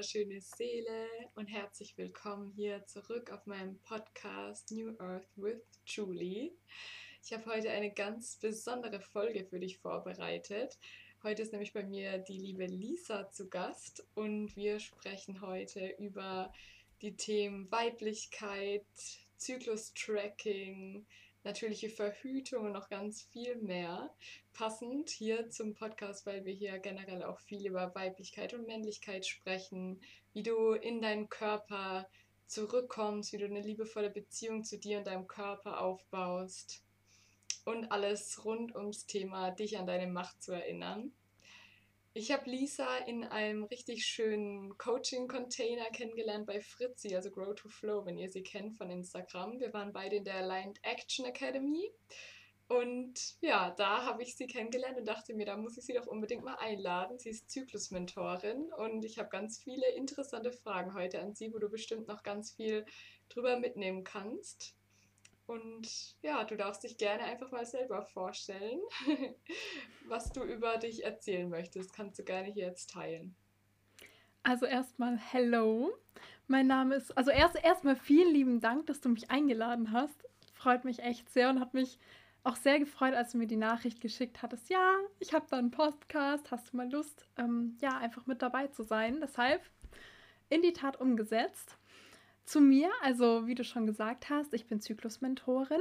Wunderschöne Seele und herzlich willkommen hier zurück auf meinem Podcast New Earth with Julie. Ich habe heute eine ganz besondere Folge für dich vorbereitet. Heute ist nämlich bei mir die liebe Lisa zu Gast und wir sprechen heute über die Themen Weiblichkeit, Zyklus-Tracking, natürliche Verhütung und noch ganz viel mehr. Passend hier zum Podcast, weil wir hier generell auch viel über Weiblichkeit und Männlichkeit sprechen, wie du in deinen Körper zurückkommst, wie du eine liebevolle Beziehung zu dir und deinem Körper aufbaust und alles rund ums Thema, dich an deine Macht zu erinnern. Ich habe Lisa in einem richtig schönen Coaching-Container kennengelernt bei Fritzi, also Grow to Flow, wenn ihr sie kennt von Instagram. Wir waren beide in der Aligned Action Academy. Und ja, da habe ich sie kennengelernt und dachte mir, da muss ich sie doch unbedingt mal einladen. Sie ist Zyklusmentorin und ich habe ganz viele interessante Fragen heute an sie, wo du bestimmt noch ganz viel drüber mitnehmen kannst. Und ja, du darfst dich gerne einfach mal selber vorstellen, was du über dich erzählen möchtest. Kannst du gerne hier jetzt teilen. Also erstmal Hello. Mein Name ist, also erst erstmal vielen lieben Dank, dass du mich eingeladen hast. Freut mich echt sehr und hat mich auch sehr gefreut, als du mir die Nachricht geschickt hattest. Ja, ich habe da einen Podcast. Hast du mal Lust, ähm, ja, einfach mit dabei zu sein? Deshalb in die Tat umgesetzt. Zu mir, also wie du schon gesagt hast, ich bin Zyklusmentorin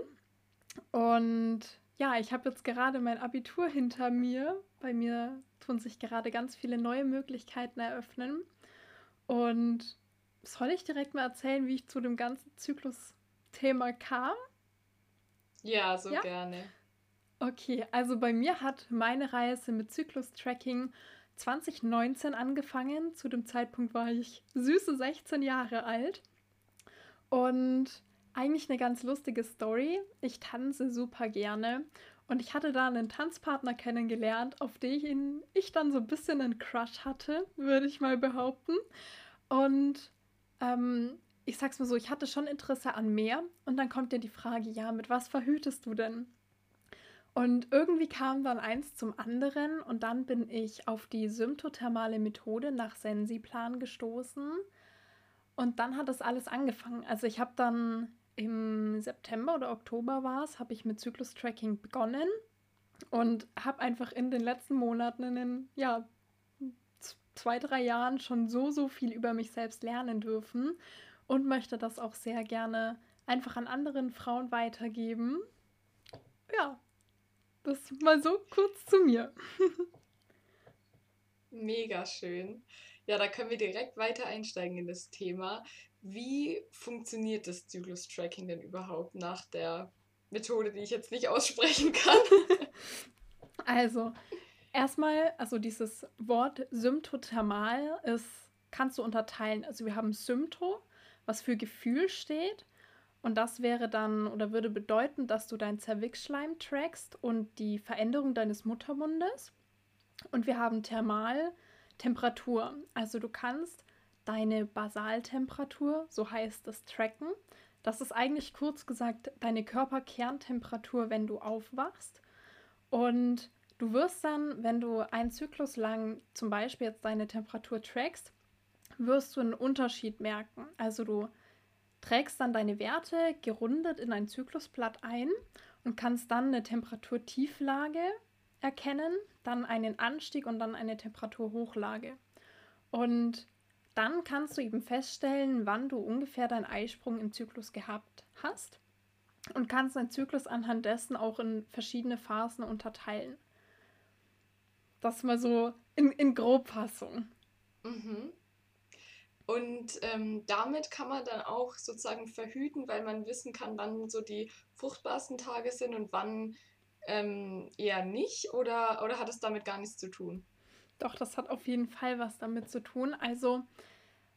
und ja, ich habe jetzt gerade mein Abitur hinter mir. Bei mir tun sich gerade ganz viele neue Möglichkeiten eröffnen. Und soll ich direkt mal erzählen, wie ich zu dem ganzen Zyklus-Thema kam? Ja, so ja? gerne. Okay, also bei mir hat meine Reise mit Zyklus-Tracking 2019 angefangen. Zu dem Zeitpunkt war ich süße 16 Jahre alt. Und eigentlich eine ganz lustige Story. Ich tanze super gerne und ich hatte da einen Tanzpartner kennengelernt, auf den ich dann so ein bisschen einen Crush hatte, würde ich mal behaupten. Und ähm, ich sag's mal so, ich hatte schon Interesse an mehr. Und dann kommt ja die Frage, ja, mit was verhütest du denn? Und irgendwie kam dann eins zum anderen und dann bin ich auf die symptothermale Methode nach Sensiplan gestoßen. Und dann hat das alles angefangen. Also ich habe dann im September oder Oktober war es, habe ich mit Zyklus-Tracking begonnen und habe einfach in den letzten Monaten, in den ja, zwei, drei Jahren schon so, so viel über mich selbst lernen dürfen und möchte das auch sehr gerne einfach an anderen Frauen weitergeben. Ja, das mal so kurz zu mir. Mega schön. Ja, da können wir direkt weiter einsteigen in das Thema. Wie funktioniert das Zyklus-Tracking denn überhaupt nach der Methode, die ich jetzt nicht aussprechen kann? Also, erstmal, also dieses Wort symptothermal ist, kannst du unterteilen. Also wir haben Sympto, was für Gefühl steht. Und das wäre dann oder würde bedeuten, dass du dein Zervixschleim trackst und die Veränderung deines Muttermundes. Und wir haben Thermal, Temperatur. Also du kannst deine Basaltemperatur, so heißt es, tracken. Das ist eigentlich kurz gesagt deine Körperkerntemperatur, wenn du aufwachst. Und du wirst dann, wenn du einen Zyklus lang zum Beispiel jetzt deine Temperatur trackst, wirst du einen Unterschied merken. Also du trägst dann deine Werte gerundet in ein Zyklusblatt ein und kannst dann eine Temperaturtieflage erkennen, dann einen Anstieg und dann eine Temperaturhochlage. Und dann kannst du eben feststellen, wann du ungefähr deinen Eisprung im Zyklus gehabt hast und kannst deinen Zyklus anhand dessen auch in verschiedene Phasen unterteilen. Das mal so in, in Grobfassung. Mhm. Und ähm, damit kann man dann auch sozusagen verhüten, weil man wissen kann, wann so die fruchtbarsten Tage sind und wann ähm, eher nicht oder, oder hat es damit gar nichts zu tun? Doch, das hat auf jeden Fall was damit zu tun. Also,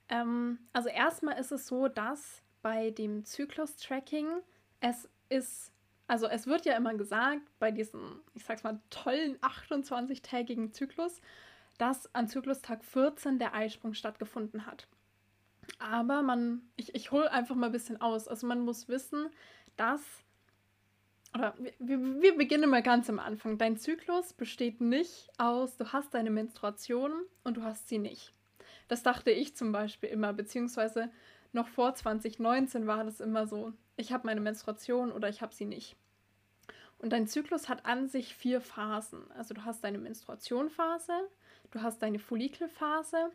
ähm, also erstmal ist es so, dass bei dem Zyklus-Tracking es ist, also es wird ja immer gesagt, bei diesem, ich sag's mal, tollen 28-tägigen Zyklus, dass an Zyklustag 14 der Eisprung stattgefunden hat. Aber man, ich, ich hole einfach mal ein bisschen aus. Also man muss wissen, dass oder wir, wir beginnen mal ganz am Anfang. Dein Zyklus besteht nicht aus, du hast deine Menstruation und du hast sie nicht. Das dachte ich zum Beispiel immer, beziehungsweise noch vor 2019 war das immer so. Ich habe meine Menstruation oder ich habe sie nicht. Und dein Zyklus hat an sich vier Phasen. Also du hast deine Menstruationphase, du hast deine Follikelphase,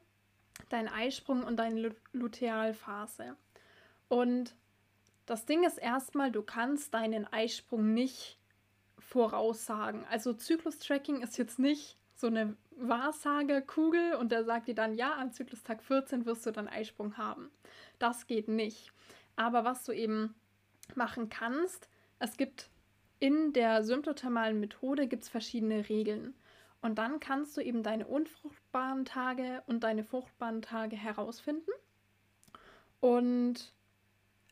deinen Eisprung und deine Lutealphase. Und das Ding ist erstmal, du kannst deinen Eisprung nicht voraussagen. Also Zyklus-Tracking ist jetzt nicht so eine Wahrsagekugel und der sagt dir dann, ja, am Zyklustag 14 wirst du dann Eisprung haben. Das geht nicht. Aber was du eben machen kannst, es gibt in der symptothermalen Methode gibt verschiedene Regeln. Und dann kannst du eben deine unfruchtbaren Tage und deine fruchtbaren Tage herausfinden. Und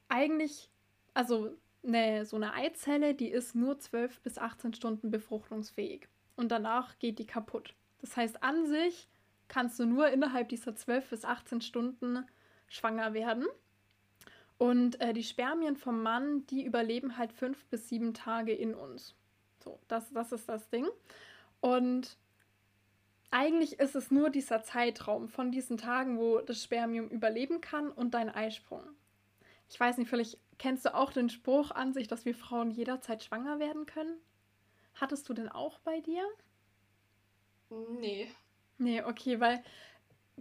eigentlich, also eine, so eine Eizelle, die ist nur 12 bis 18 Stunden befruchtungsfähig. Und danach geht die kaputt. Das heißt, an sich kannst du nur innerhalb dieser 12 bis 18 Stunden schwanger werden. Und äh, die Spermien vom Mann, die überleben halt fünf bis sieben Tage in uns. So, das, das ist das Ding. Und eigentlich ist es nur dieser Zeitraum von diesen Tagen, wo das Spermium überleben kann und dein Eisprung. Ich weiß nicht, vielleicht kennst du auch den Spruch an sich, dass wir Frauen jederzeit schwanger werden können. Hattest du den auch bei dir? Nee. Nee, okay, weil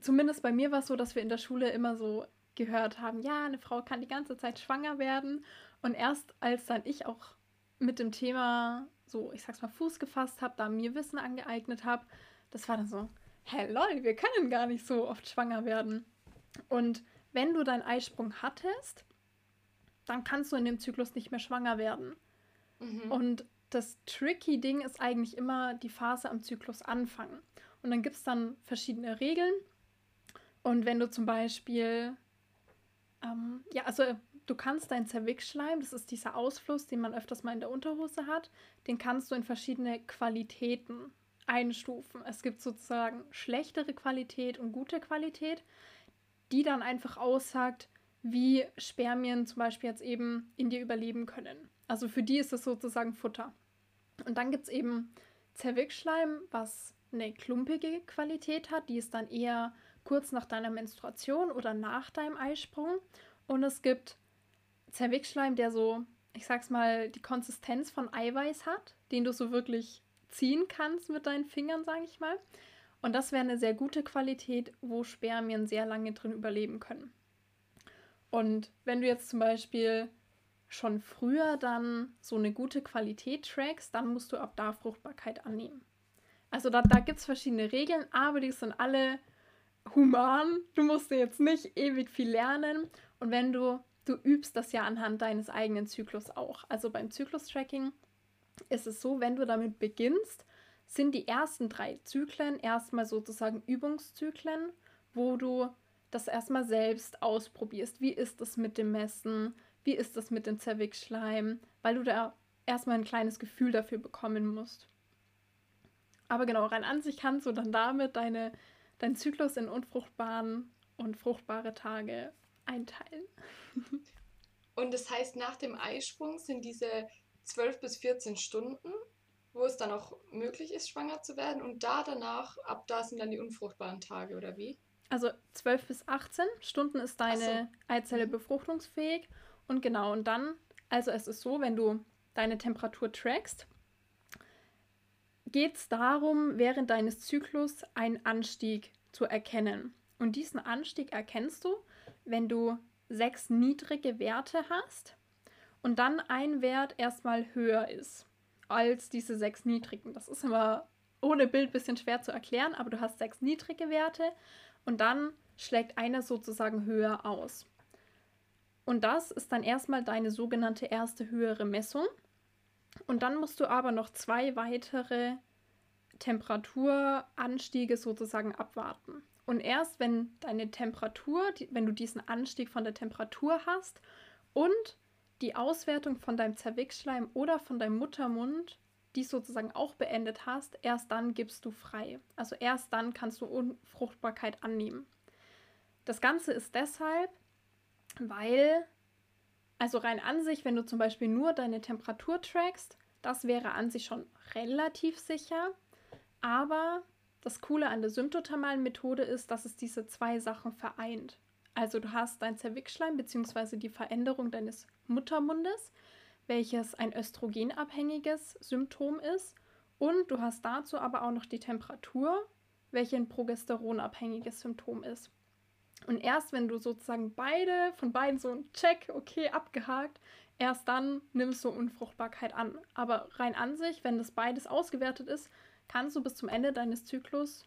zumindest bei mir war es so, dass wir in der Schule immer so gehört haben, ja, eine Frau kann die ganze Zeit schwanger werden. Und erst als dann ich auch mit dem Thema so, ich sag's mal, Fuß gefasst habe, da mir Wissen angeeignet habe, das war dann so, hä, lol, wir können gar nicht so oft schwanger werden. Und wenn du deinen Eisprung hattest, dann kannst du in dem Zyklus nicht mehr schwanger werden. Mhm. Und das tricky Ding ist eigentlich immer die Phase am Zyklus anfangen. Und dann gibt es dann verschiedene Regeln. Und wenn du zum Beispiel ähm, ja, also du kannst deinen Zervixschleim, das ist dieser Ausfluss, den man öfters mal in der Unterhose hat, den kannst du in verschiedene Qualitäten einstufen. Es gibt sozusagen schlechtere Qualität und gute Qualität, die dann einfach aussagt, wie Spermien zum Beispiel jetzt eben in dir überleben können. Also für die ist es sozusagen Futter. Und dann gibt es eben Zervixschleim, was eine klumpige Qualität hat, die ist dann eher kurz nach deiner Menstruation oder nach deinem Eisprung. Und es gibt Zervixschleim, der so, ich sag's mal, die Konsistenz von Eiweiß hat, den du so wirklich ziehen kannst mit deinen Fingern, sage ich mal. Und das wäre eine sehr gute Qualität, wo Spermien sehr lange drin überleben können. Und wenn du jetzt zum Beispiel schon früher dann so eine gute Qualität trackst, dann musst du ab da Fruchtbarkeit annehmen. Also da, da gibt es verschiedene Regeln, aber die sind alle human. Du musst jetzt nicht ewig viel lernen. Und wenn du, du übst das ja anhand deines eigenen Zyklus auch. Also beim Zyklus-Tracking ist es so, wenn du damit beginnst, sind die ersten drei Zyklen erstmal sozusagen Übungszyklen, wo du das erstmal selbst ausprobierst. Wie ist es mit dem Messen? Wie ist es mit dem Zervixschleim? Weil du da erstmal ein kleines Gefühl dafür bekommen musst. Aber genau, rein an sich kannst du dann damit deine deinen Zyklus in unfruchtbaren und fruchtbare Tage einteilen. und das heißt, nach dem Eisprung sind diese 12 bis 14 Stunden, wo es dann auch möglich ist, schwanger zu werden. Und da danach, ab da sind dann die unfruchtbaren Tage, oder wie? Also 12 bis 18 Stunden ist deine so. Eizelle mhm. befruchtungsfähig. Und genau, und dann, also es ist so, wenn du deine Temperatur trackst, geht es darum, während deines Zyklus einen Anstieg zu erkennen. Und diesen Anstieg erkennst du, wenn du sechs niedrige Werte hast und dann ein Wert erstmal höher ist als diese sechs niedrigen. Das ist immer ohne Bild ein bisschen schwer zu erklären, aber du hast sechs niedrige Werte und dann schlägt einer sozusagen höher aus. Und das ist dann erstmal deine sogenannte erste höhere Messung. Und dann musst du aber noch zwei weitere Temperaturanstiege sozusagen abwarten. Und erst wenn deine Temperatur, wenn du diesen Anstieg von der Temperatur hast und die Auswertung von deinem Zervixschleim oder von deinem Muttermund, die sozusagen auch beendet hast, erst dann gibst du frei. Also erst dann kannst du Unfruchtbarkeit annehmen. Das Ganze ist deshalb, weil, also rein an sich, wenn du zum Beispiel nur deine Temperatur trackst, das wäre an sich schon relativ sicher. Aber das Coole an der symptothermalen Methode ist, dass es diese zwei Sachen vereint. Also du hast dein Zervixschleim bzw. die Veränderung deines Muttermundes, welches ein östrogenabhängiges Symptom ist. Und du hast dazu aber auch noch die Temperatur, welche ein progesteronabhängiges Symptom ist. Und erst wenn du sozusagen beide, von beiden so ein Check, okay, abgehakt, erst dann nimmst du Unfruchtbarkeit an. Aber rein an sich, wenn das beides ausgewertet ist, kannst du bis zum Ende deines Zyklus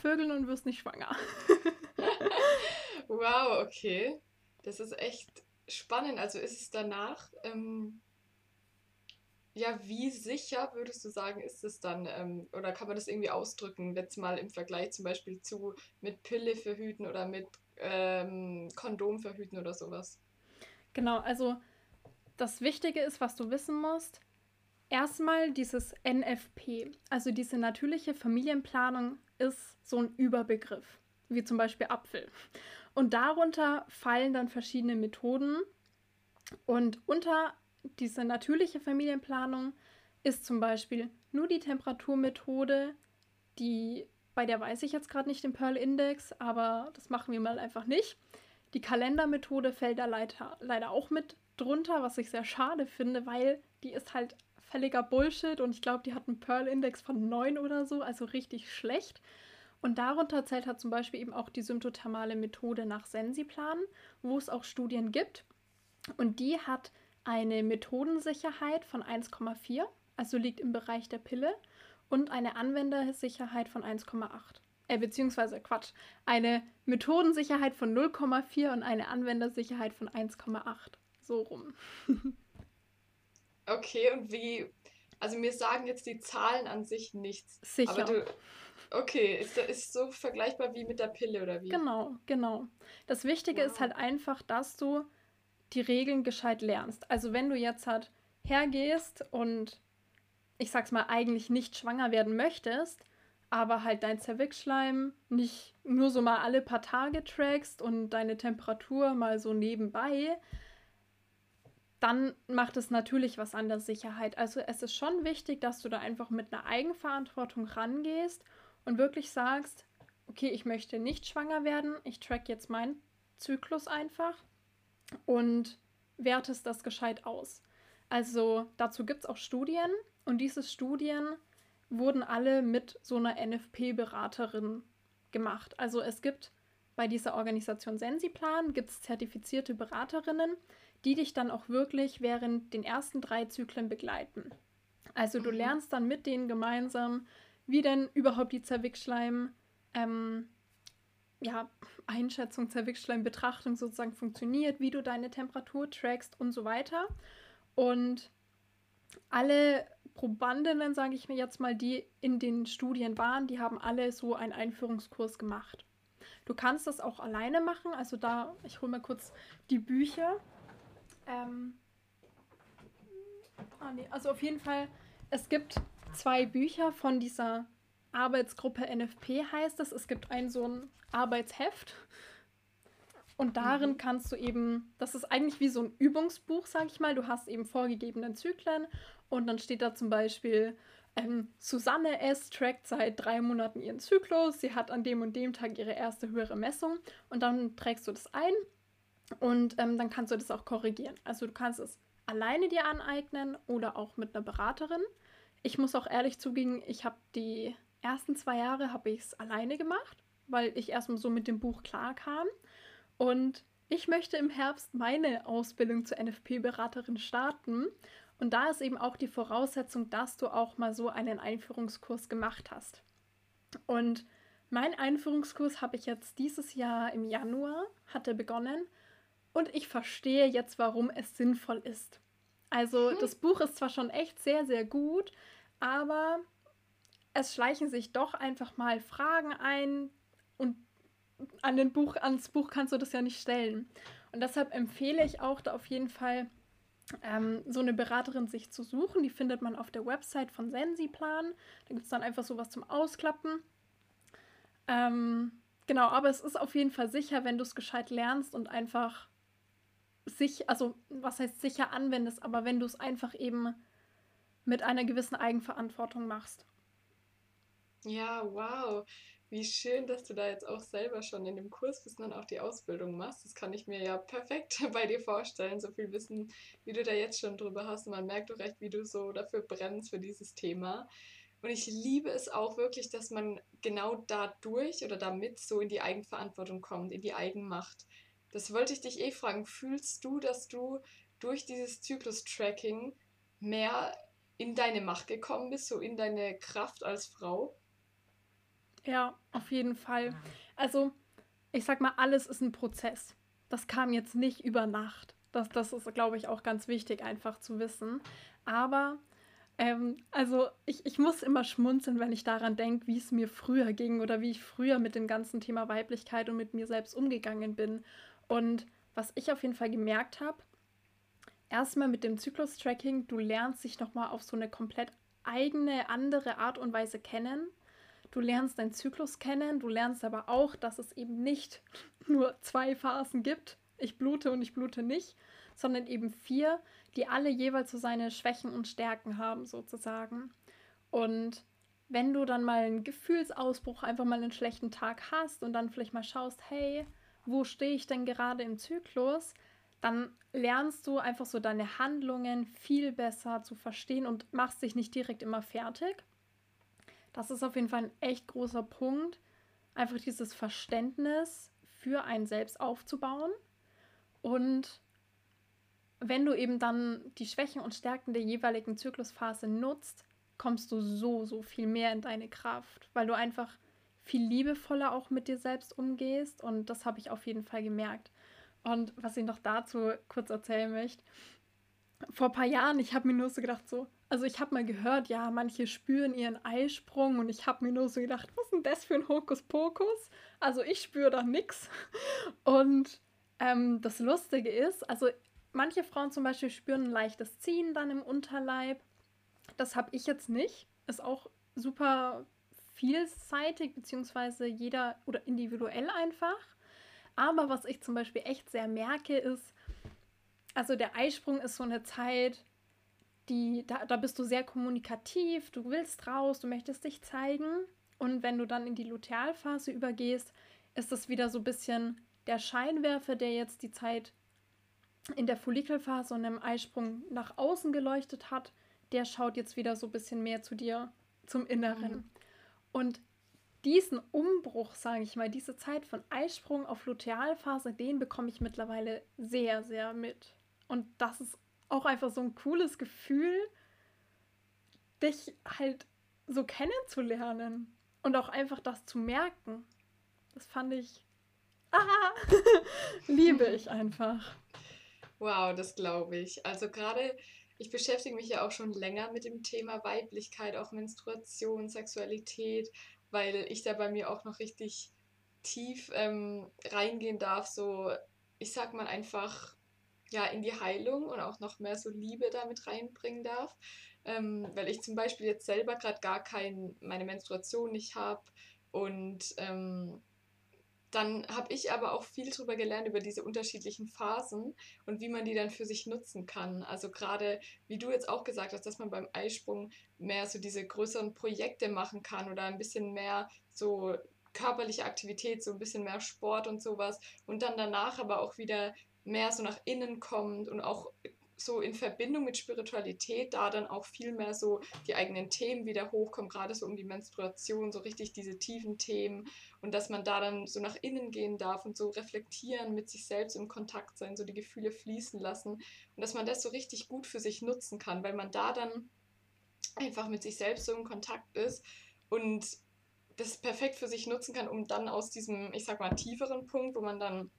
vögeln und wirst nicht schwanger. wow, okay. Das ist echt spannend. Also ist es danach, ähm, ja, wie sicher würdest du sagen, ist es dann, ähm, oder kann man das irgendwie ausdrücken, jetzt mal im Vergleich zum Beispiel zu mit Pille verhüten oder mit ähm, Kondom verhüten oder sowas? Genau, also das Wichtige ist, was du wissen musst, erstmal dieses NFP, also diese natürliche Familienplanung ist so ein Überbegriff, wie zum Beispiel Apfel. Und darunter fallen dann verschiedene Methoden. Und unter diese natürliche Familienplanung ist zum Beispiel nur die Temperaturmethode, die bei der weiß ich jetzt gerade nicht den Pearl-Index, aber das machen wir mal einfach nicht. Die Kalendermethode fällt da leider, leider auch mit drunter, was ich sehr schade finde, weil die ist halt völliger Bullshit und ich glaube, die hat einen Pearl-Index von 9 oder so, also richtig schlecht. Und darunter zählt halt zum Beispiel eben auch die symptothermale Methode nach Sensiplan, wo es auch Studien gibt. Und die hat eine Methodensicherheit von 1,4, also liegt im Bereich der Pille, und eine Anwendersicherheit von 1,8. Äh, beziehungsweise Quatsch, eine Methodensicherheit von 0,4 und eine Anwendersicherheit von 1,8. So rum. okay, und wie, also mir sagen jetzt die Zahlen an sich nichts. Sicher. Aber du, Okay, ist, ist so vergleichbar wie mit der Pille oder wie? Genau, genau. Das Wichtige wow. ist halt einfach, dass du die Regeln gescheit lernst. Also wenn du jetzt halt hergehst und ich sag's mal eigentlich nicht schwanger werden möchtest, aber halt dein Zervixschleim nicht nur so mal alle paar Tage trackst und deine Temperatur mal so nebenbei, dann macht es natürlich was an der Sicherheit. Also es ist schon wichtig, dass du da einfach mit einer Eigenverantwortung rangehst und wirklich sagst, okay, ich möchte nicht schwanger werden, ich track jetzt meinen Zyklus einfach und wertest das gescheit aus. Also dazu gibt es auch Studien und diese Studien wurden alle mit so einer NFP-Beraterin gemacht. Also es gibt bei dieser Organisation Sensiplan gibt es zertifizierte Beraterinnen, die dich dann auch wirklich während den ersten drei Zyklen begleiten. Also du mhm. lernst dann mit denen gemeinsam, wie denn überhaupt die Zervixschleim, ähm, ja, Einschätzung, Zervixschleim-Betrachtung sozusagen funktioniert, wie du deine Temperatur trackst und so weiter. Und alle Probandinnen, sage ich mir jetzt mal, die in den Studien waren, die haben alle so einen Einführungskurs gemacht. Du kannst das auch alleine machen, also da, ich hole mal kurz die Bücher. Ähm, ah, nee, also auf jeden Fall, es gibt zwei Bücher von dieser Arbeitsgruppe NFP heißt es. Es gibt ein so ein Arbeitsheft. Und darin mhm. kannst du eben, das ist eigentlich wie so ein Übungsbuch, sag ich mal. Du hast eben vorgegebenen Zyklen und dann steht da zum Beispiel, ähm, Susanne S. trackt seit drei Monaten ihren Zyklus. Sie hat an dem und dem Tag ihre erste höhere Messung. Und dann trägst du das ein und ähm, dann kannst du das auch korrigieren. Also du kannst es alleine dir aneignen oder auch mit einer Beraterin. Ich muss auch ehrlich zugeben, ich habe die ersten zwei Jahre habe ich es alleine gemacht, weil ich erstmal so mit dem Buch klar kam. Und ich möchte im Herbst meine Ausbildung zur NFP-Beraterin starten. Und da ist eben auch die Voraussetzung, dass du auch mal so einen Einführungskurs gemacht hast. Und mein Einführungskurs habe ich jetzt dieses Jahr im Januar, hatte begonnen. Und ich verstehe jetzt, warum es sinnvoll ist. Also das Buch ist zwar schon echt sehr, sehr gut, aber es schleichen sich doch einfach mal Fragen ein und an den Buch, ans Buch kannst du das ja nicht stellen. Und deshalb empfehle ich auch da auf jeden Fall, ähm, so eine Beraterin sich zu suchen. Die findet man auf der Website von Sensiplan. Da gibt es dann einfach sowas zum Ausklappen. Ähm, genau, aber es ist auf jeden Fall sicher, wenn du es gescheit lernst und einfach sich, also was heißt sicher anwendest, aber wenn du es einfach eben mit einer gewissen Eigenverantwortung machst. Ja, wow. Wie schön, dass du da jetzt auch selber schon in dem Kurs bist und auch die Ausbildung machst. Das kann ich mir ja perfekt bei dir vorstellen. So viel Wissen, wie du da jetzt schon drüber hast. Und man merkt doch recht, wie du so dafür brennst für dieses Thema. Und ich liebe es auch wirklich, dass man genau dadurch oder damit so in die Eigenverantwortung kommt, in die Eigenmacht. Das wollte ich dich eh fragen. Fühlst du, dass du durch dieses Zyklus-Tracking mehr in deine Macht gekommen bist, so in deine Kraft als Frau? Ja, auf jeden Fall. Also, ich sag mal, alles ist ein Prozess. Das kam jetzt nicht über Nacht. Das, das ist, glaube ich, auch ganz wichtig, einfach zu wissen. Aber, ähm, also, ich, ich muss immer schmunzeln, wenn ich daran denke, wie es mir früher ging oder wie ich früher mit dem ganzen Thema Weiblichkeit und mit mir selbst umgegangen bin. Und was ich auf jeden Fall gemerkt habe, erstmal mit dem Zyklus-Tracking, du lernst dich nochmal auf so eine komplett eigene, andere Art und Weise kennen Du lernst deinen Zyklus kennen, du lernst aber auch, dass es eben nicht nur zwei Phasen gibt, ich blute und ich blute nicht, sondern eben vier, die alle jeweils so seine Schwächen und Stärken haben sozusagen. Und wenn du dann mal einen Gefühlsausbruch, einfach mal einen schlechten Tag hast und dann vielleicht mal schaust, hey, wo stehe ich denn gerade im Zyklus, dann lernst du einfach so deine Handlungen viel besser zu verstehen und machst dich nicht direkt immer fertig, das ist auf jeden Fall ein echt großer Punkt, einfach dieses Verständnis für einen selbst aufzubauen. Und wenn du eben dann die Schwächen und Stärken der jeweiligen Zyklusphase nutzt, kommst du so, so viel mehr in deine Kraft, weil du einfach viel liebevoller auch mit dir selbst umgehst. Und das habe ich auf jeden Fall gemerkt. Und was ich noch dazu kurz erzählen möchte, vor ein paar Jahren, ich habe mir nur so gedacht, so, also ich habe mal gehört, ja, manche spüren ihren Eisprung und ich habe mir nur so gedacht, was ist denn das für ein Hokuspokus? Also ich spüre da nichts. Und ähm, das Lustige ist, also manche Frauen zum Beispiel spüren ein leichtes Ziehen dann im Unterleib. Das habe ich jetzt nicht. Ist auch super vielseitig, beziehungsweise jeder oder individuell einfach. Aber was ich zum Beispiel echt sehr merke, ist, also der Eisprung ist so eine Zeit, die, da, da bist du sehr kommunikativ, du willst raus, du möchtest dich zeigen. Und wenn du dann in die Lutealphase übergehst, ist das wieder so ein bisschen der Scheinwerfer, der jetzt die Zeit in der Follikelphase und im Eisprung nach außen geleuchtet hat, der schaut jetzt wieder so ein bisschen mehr zu dir, zum Inneren. Mhm. Und diesen Umbruch, sage ich mal, diese Zeit von Eisprung auf Lutealphase, den bekomme ich mittlerweile sehr, sehr mit. Und das ist auch einfach so ein cooles Gefühl, dich halt so kennenzulernen und auch einfach das zu merken. Das fand ich, ah, liebe ich einfach. Wow, das glaube ich. Also gerade, ich beschäftige mich ja auch schon länger mit dem Thema Weiblichkeit, auch Menstruation, Sexualität, weil ich da bei mir auch noch richtig tief ähm, reingehen darf. So, ich sag mal einfach, ja, in die Heilung und auch noch mehr so Liebe damit reinbringen darf. Ähm, weil ich zum Beispiel jetzt selber gerade gar kein, meine Menstruation nicht habe und ähm, dann habe ich aber auch viel darüber gelernt, über diese unterschiedlichen Phasen und wie man die dann für sich nutzen kann. Also gerade, wie du jetzt auch gesagt hast, dass man beim Eisprung mehr so diese größeren Projekte machen kann oder ein bisschen mehr so körperliche Aktivität, so ein bisschen mehr Sport und sowas und dann danach aber auch wieder mehr so nach innen kommt und auch so in Verbindung mit Spiritualität da dann auch viel mehr so die eigenen Themen wieder hochkommen, gerade so um die Menstruation, so richtig diese tiefen Themen und dass man da dann so nach innen gehen darf und so reflektieren, mit sich selbst im Kontakt sein, so die Gefühle fließen lassen und dass man das so richtig gut für sich nutzen kann, weil man da dann einfach mit sich selbst so im Kontakt ist und das perfekt für sich nutzen kann, um dann aus diesem, ich sag mal, tieferen Punkt, wo man dann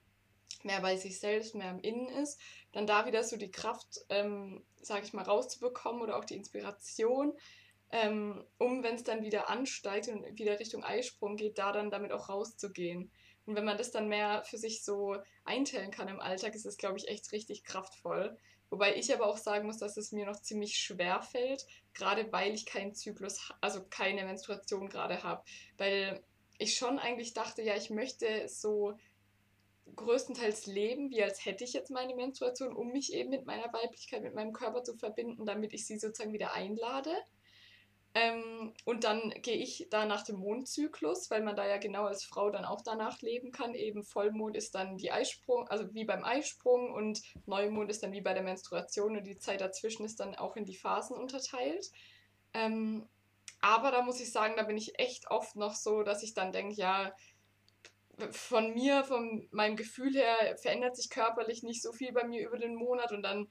mehr bei sich selbst, mehr im Innen ist, dann da wieder so die Kraft, ähm, sage ich mal, rauszubekommen oder auch die Inspiration, ähm, um, wenn es dann wieder ansteigt und wieder Richtung Eisprung geht, da dann damit auch rauszugehen. Und wenn man das dann mehr für sich so einteilen kann im Alltag, ist es, glaube ich, echt richtig kraftvoll. Wobei ich aber auch sagen muss, dass es mir noch ziemlich schwer fällt, gerade weil ich keinen Zyklus, also keine Menstruation gerade habe. Weil ich schon eigentlich dachte, ja, ich möchte so größtenteils leben, wie als hätte ich jetzt meine Menstruation, um mich eben mit meiner Weiblichkeit, mit meinem Körper zu verbinden, damit ich sie sozusagen wieder einlade. Ähm, und dann gehe ich da nach dem Mondzyklus, weil man da ja genau als Frau dann auch danach leben kann. Eben Vollmond ist dann die Eisprung, also wie beim Eisprung und Neumond ist dann wie bei der Menstruation und die Zeit dazwischen ist dann auch in die Phasen unterteilt. Ähm, aber da muss ich sagen, da bin ich echt oft noch so, dass ich dann denke, ja, von mir, von meinem Gefühl her, verändert sich körperlich nicht so viel bei mir über den Monat und dann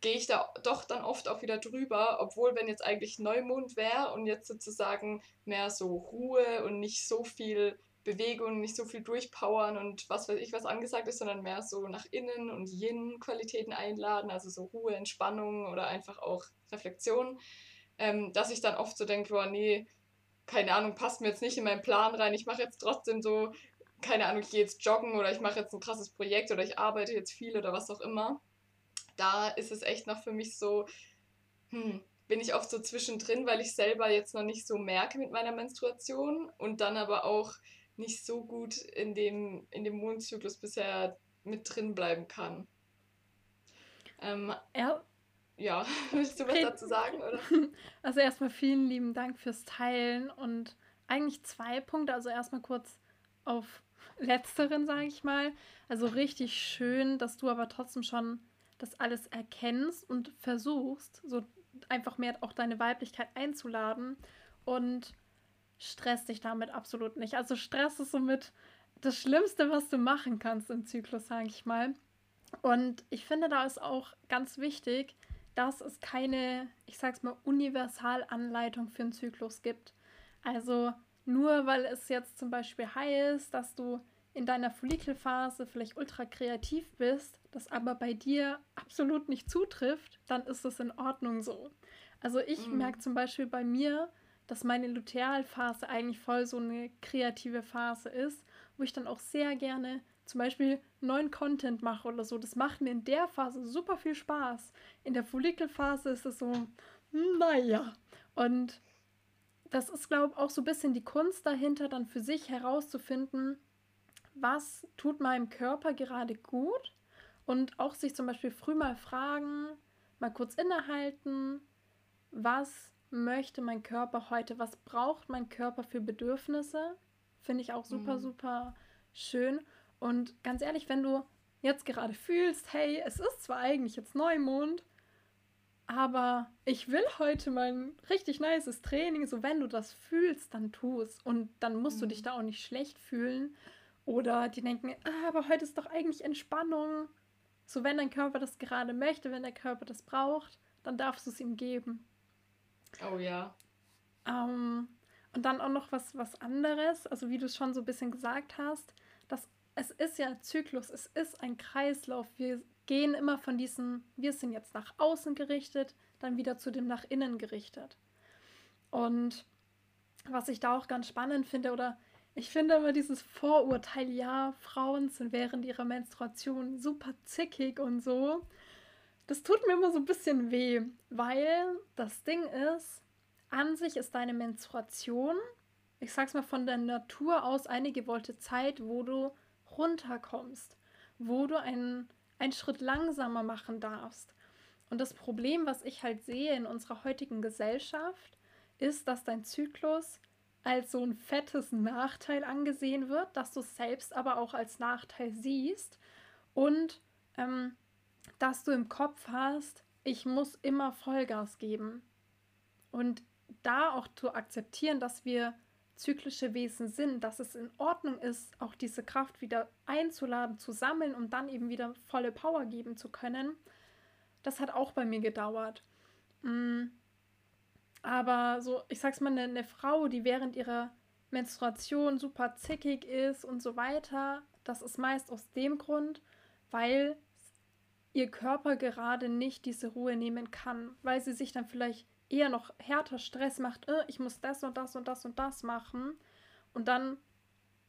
gehe ich da doch dann oft auch wieder drüber, obwohl wenn jetzt eigentlich Neumond wäre und jetzt sozusagen mehr so Ruhe und nicht so viel Bewegung, nicht so viel durchpowern und was weiß ich, was angesagt ist, sondern mehr so nach innen und Yin-Qualitäten einladen, also so Ruhe, Entspannung oder einfach auch Reflexion, ähm, dass ich dann oft so denke, boah, nee, keine Ahnung, passt mir jetzt nicht in meinen Plan rein, ich mache jetzt trotzdem so, keine Ahnung, ich gehe jetzt joggen oder ich mache jetzt ein krasses Projekt oder ich arbeite jetzt viel oder was auch immer da ist es echt noch für mich so, hm, bin ich oft so zwischendrin, weil ich selber jetzt noch nicht so merke mit meiner Menstruation und dann aber auch nicht so gut in dem, in dem Mondzyklus bisher mit drin bleiben kann. Ähm, ja. ja, willst du was dazu sagen? Oder? Also erstmal vielen lieben Dank fürs Teilen und eigentlich zwei Punkte. Also erstmal kurz auf letzteren, sage ich mal. Also richtig schön, dass du aber trotzdem schon das alles erkennst und versuchst, so einfach mehr auch deine Weiblichkeit einzuladen und stress dich damit absolut nicht. Also Stress ist somit das Schlimmste, was du machen kannst im Zyklus, sage ich mal. Und ich finde, da ist auch ganz wichtig, dass es keine, ich sag's mal, Universalanleitung für einen Zyklus gibt. Also nur weil es jetzt zum Beispiel heißt, dass du in deiner Follikelphase vielleicht ultra kreativ bist, das aber bei dir absolut nicht zutrifft, dann ist es in Ordnung so. Also ich mhm. merke zum Beispiel bei mir, dass meine Lutealphase eigentlich voll so eine kreative Phase ist, wo ich dann auch sehr gerne zum Beispiel neuen Content mache oder so. Das macht mir in der Phase super viel Spaß. In der Follikelphase ist es so, naja. Und das ist, glaube ich, auch so ein bisschen die Kunst dahinter, dann für sich herauszufinden, was tut meinem Körper gerade gut und auch sich zum Beispiel früh mal fragen, mal kurz innehalten, was möchte mein Körper heute, was braucht mein Körper für Bedürfnisse, finde ich auch super, mhm. super schön. Und ganz ehrlich, wenn du jetzt gerade fühlst, hey, es ist zwar eigentlich jetzt Neumond, aber ich will heute mal ein richtig nices Training. So, wenn du das fühlst, dann tu es. Und dann musst mhm. du dich da auch nicht schlecht fühlen, oder die denken, ah, aber heute ist doch eigentlich Entspannung. So, wenn dein Körper das gerade möchte, wenn der Körper das braucht, dann darfst du es ihm geben. Oh ja. Ähm, und dann auch noch was, was anderes, also wie du es schon so ein bisschen gesagt hast, dass es ist ja ein Zyklus, es ist ein Kreislauf. Wir gehen immer von diesem, wir sind jetzt nach außen gerichtet, dann wieder zu dem nach innen gerichtet. Und was ich da auch ganz spannend finde, oder ich finde immer dieses Vorurteil, ja, Frauen sind während ihrer Menstruation super zickig und so. Das tut mir immer so ein bisschen weh, weil das Ding ist, an sich ist deine Menstruation, ich sag's mal von der Natur aus, eine gewollte Zeit, wo du runterkommst, wo du einen, einen Schritt langsamer machen darfst. Und das Problem, was ich halt sehe in unserer heutigen Gesellschaft, ist, dass dein Zyklus als so ein fettes Nachteil angesehen wird, dass du es selbst aber auch als Nachteil siehst und ähm, dass du im Kopf hast, ich muss immer Vollgas geben. Und da auch zu akzeptieren, dass wir zyklische Wesen sind, dass es in Ordnung ist, auch diese Kraft wieder einzuladen, zu sammeln und dann eben wieder volle Power geben zu können, das hat auch bei mir gedauert. Mm, aber so, ich sag's mal, eine, eine Frau, die während ihrer Menstruation super zickig ist und so weiter, das ist meist aus dem Grund, weil ihr Körper gerade nicht diese Ruhe nehmen kann, weil sie sich dann vielleicht eher noch härter Stress macht, äh, ich muss das und das und das und das machen und dann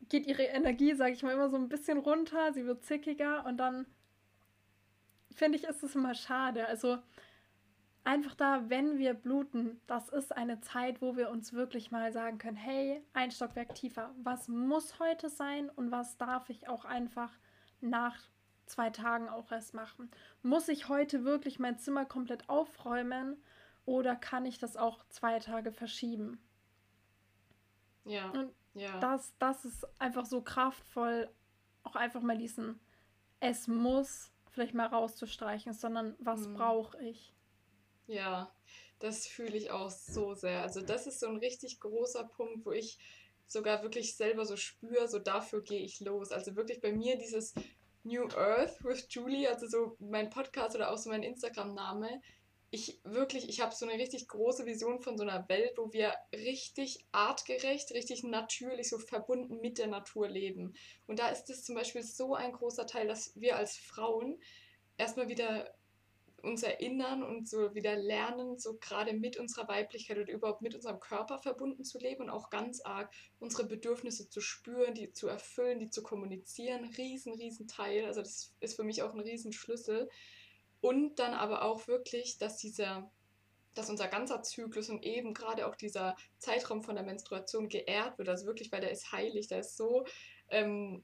geht ihre Energie, sage ich mal, immer so ein bisschen runter, sie wird zickiger und dann finde ich, ist es immer schade. Also einfach da, wenn wir bluten, das ist eine Zeit, wo wir uns wirklich mal sagen können, hey, ein Stockwerk tiefer, was muss heute sein und was darf ich auch einfach nach zwei Tagen auch erst machen? Muss ich heute wirklich mein Zimmer komplett aufräumen oder kann ich das auch zwei Tage verschieben? Ja. Und ja. das, das ist einfach so kraftvoll, auch einfach mal diesen, es muss vielleicht mal rauszustreichen, sondern was Mhm. brauche ich? Ja, das fühle ich auch so sehr. Also das ist so ein richtig großer Punkt, wo ich sogar wirklich selber so spüre, so dafür gehe ich los. Also wirklich bei mir dieses New Earth with Julie, also so mein Podcast oder auch so mein Instagram-Name. Ich wirklich, ich habe so eine richtig große Vision von so einer Welt, wo wir richtig artgerecht, richtig natürlich, so verbunden mit der Natur leben. Und da ist es zum Beispiel so ein großer Teil, dass wir als Frauen erstmal wieder uns erinnern und so wieder lernen, so gerade mit unserer Weiblichkeit oder überhaupt mit unserem Körper verbunden zu leben und auch ganz arg unsere Bedürfnisse zu spüren, die zu erfüllen, die zu kommunizieren. Riesen, riesen Teil. Also das ist für mich auch ein riesen Schlüssel. Und dann aber auch wirklich, dass dieser, dass unser ganzer Zyklus und eben gerade auch dieser Zeitraum von der Menstruation geehrt wird. Also wirklich, weil der ist heilig, der ist so, ähm,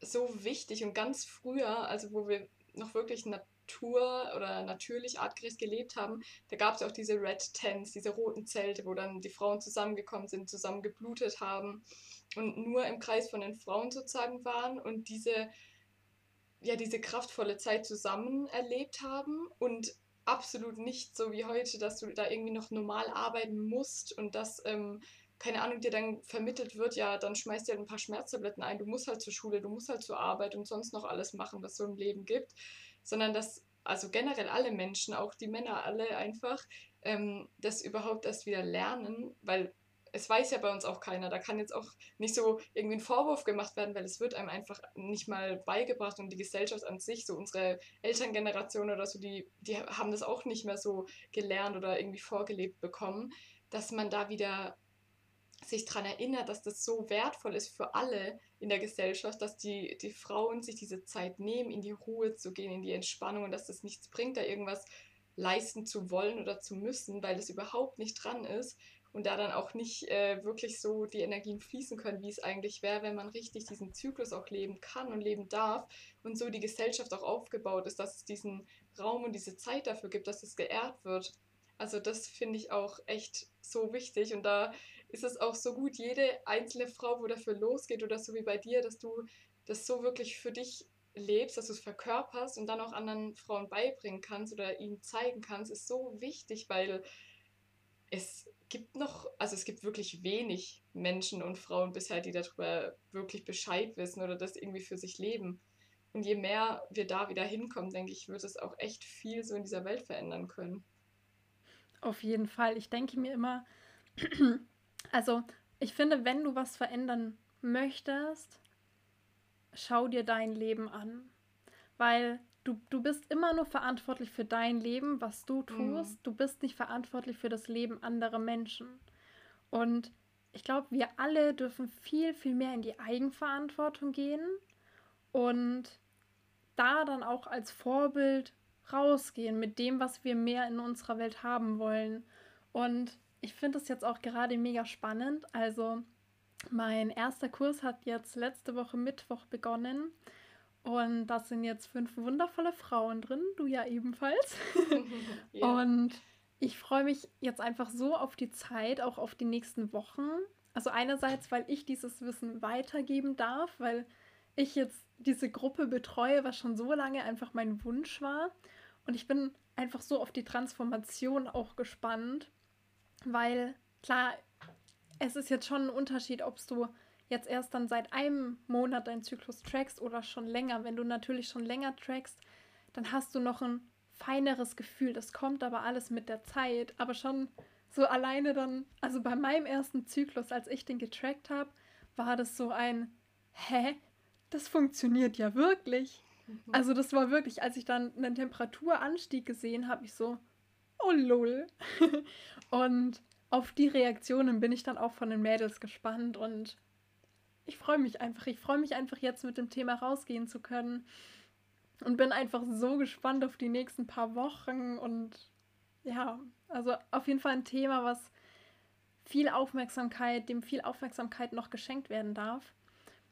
so wichtig und ganz früher, also wo wir noch wirklich Natur oder natürlich artgerecht gelebt haben, da gab es auch diese Red Tents, diese roten Zelte, wo dann die Frauen zusammengekommen sind, zusammen geblutet haben und nur im Kreis von den Frauen sozusagen waren und diese, ja, diese kraftvolle Zeit zusammen erlebt haben und absolut nicht so wie heute, dass du da irgendwie noch normal arbeiten musst und dass, ähm, keine Ahnung, dir dann vermittelt wird, ja, dann schmeißt dir halt ein paar Schmerztabletten ein, du musst halt zur Schule, du musst halt zur Arbeit und sonst noch alles machen, was so im Leben gibt, sondern dass, also generell alle Menschen, auch die Männer alle einfach, ähm, das überhaupt erst wieder lernen, weil es weiß ja bei uns auch keiner. Da kann jetzt auch nicht so irgendwie ein Vorwurf gemacht werden, weil es wird einem einfach nicht mal beigebracht und die Gesellschaft an sich, so unsere Elterngeneration oder so, die, die haben das auch nicht mehr so gelernt oder irgendwie vorgelebt bekommen, dass man da wieder sich daran erinnert, dass das so wertvoll ist für alle in der Gesellschaft, dass die, die Frauen sich diese Zeit nehmen, in die Ruhe zu gehen, in die Entspannung und dass das nichts bringt, da irgendwas leisten zu wollen oder zu müssen, weil das überhaupt nicht dran ist und da dann auch nicht äh, wirklich so die Energien fließen können, wie es eigentlich wäre, wenn man richtig diesen Zyklus auch leben kann und leben darf und so die Gesellschaft auch aufgebaut ist, dass es diesen Raum und diese Zeit dafür gibt, dass es geehrt wird. Also das finde ich auch echt so wichtig und da ist es auch so gut, jede einzelne Frau, wo dafür losgeht oder so wie bei dir, dass du das so wirklich für dich lebst, dass du es verkörperst und dann auch anderen Frauen beibringen kannst oder ihnen zeigen kannst, ist so wichtig, weil es gibt noch, also es gibt wirklich wenig Menschen und Frauen bisher, die darüber wirklich Bescheid wissen oder das irgendwie für sich leben. Und je mehr wir da wieder hinkommen, denke ich, wird es auch echt viel so in dieser Welt verändern können. Auf jeden Fall. Ich denke mir immer, also ich finde, wenn du was verändern möchtest, schau dir dein Leben an. Weil du, du bist immer nur verantwortlich für dein Leben, was du tust. Mhm. Du bist nicht verantwortlich für das Leben anderer Menschen. Und ich glaube, wir alle dürfen viel, viel mehr in die Eigenverantwortung gehen und da dann auch als Vorbild rausgehen mit dem, was wir mehr in unserer Welt haben wollen. Und ich finde das jetzt auch gerade mega spannend. Also mein erster Kurs hat jetzt letzte Woche Mittwoch begonnen. Und da sind jetzt fünf wundervolle Frauen drin, du ja ebenfalls. Ja. Und ich freue mich jetzt einfach so auf die Zeit, auch auf die nächsten Wochen. Also einerseits, weil ich dieses Wissen weitergeben darf, weil ich jetzt diese Gruppe betreue, was schon so lange einfach mein Wunsch war. Und ich bin einfach so auf die Transformation auch gespannt, weil klar, es ist jetzt schon ein Unterschied, ob du jetzt erst dann seit einem Monat deinen Zyklus trackst oder schon länger. Wenn du natürlich schon länger trackst, dann hast du noch ein feineres Gefühl. Das kommt aber alles mit der Zeit. Aber schon so alleine dann, also bei meinem ersten Zyklus, als ich den getrackt habe, war das so ein, hä? Das funktioniert ja wirklich. Also das war wirklich, als ich dann einen Temperaturanstieg gesehen habe, ich so, oh lol. und auf die Reaktionen bin ich dann auch von den Mädels gespannt und ich freue mich einfach. Ich freue mich einfach jetzt mit dem Thema rausgehen zu können und bin einfach so gespannt auf die nächsten paar Wochen und ja, also auf jeden Fall ein Thema, was viel Aufmerksamkeit, dem viel Aufmerksamkeit noch geschenkt werden darf.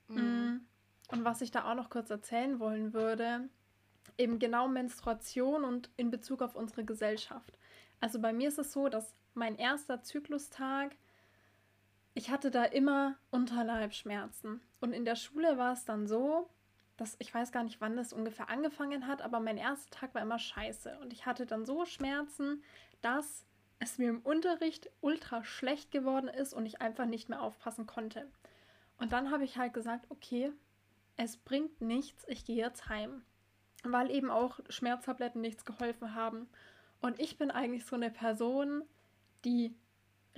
Mhm. Und was ich da auch noch kurz erzählen wollen würde, eben genau Menstruation und in Bezug auf unsere Gesellschaft. Also bei mir ist es so, dass mein erster Zyklustag, ich hatte da immer Unterleibschmerzen. Und in der Schule war es dann so, dass ich weiß gar nicht, wann das ungefähr angefangen hat, aber mein erster Tag war immer scheiße. Und ich hatte dann so Schmerzen, dass es mir im Unterricht ultra schlecht geworden ist und ich einfach nicht mehr aufpassen konnte. Und dann habe ich halt gesagt, okay, es bringt nichts, ich gehe jetzt heim. Weil eben auch Schmerztabletten nichts geholfen haben. Und ich bin eigentlich so eine Person, die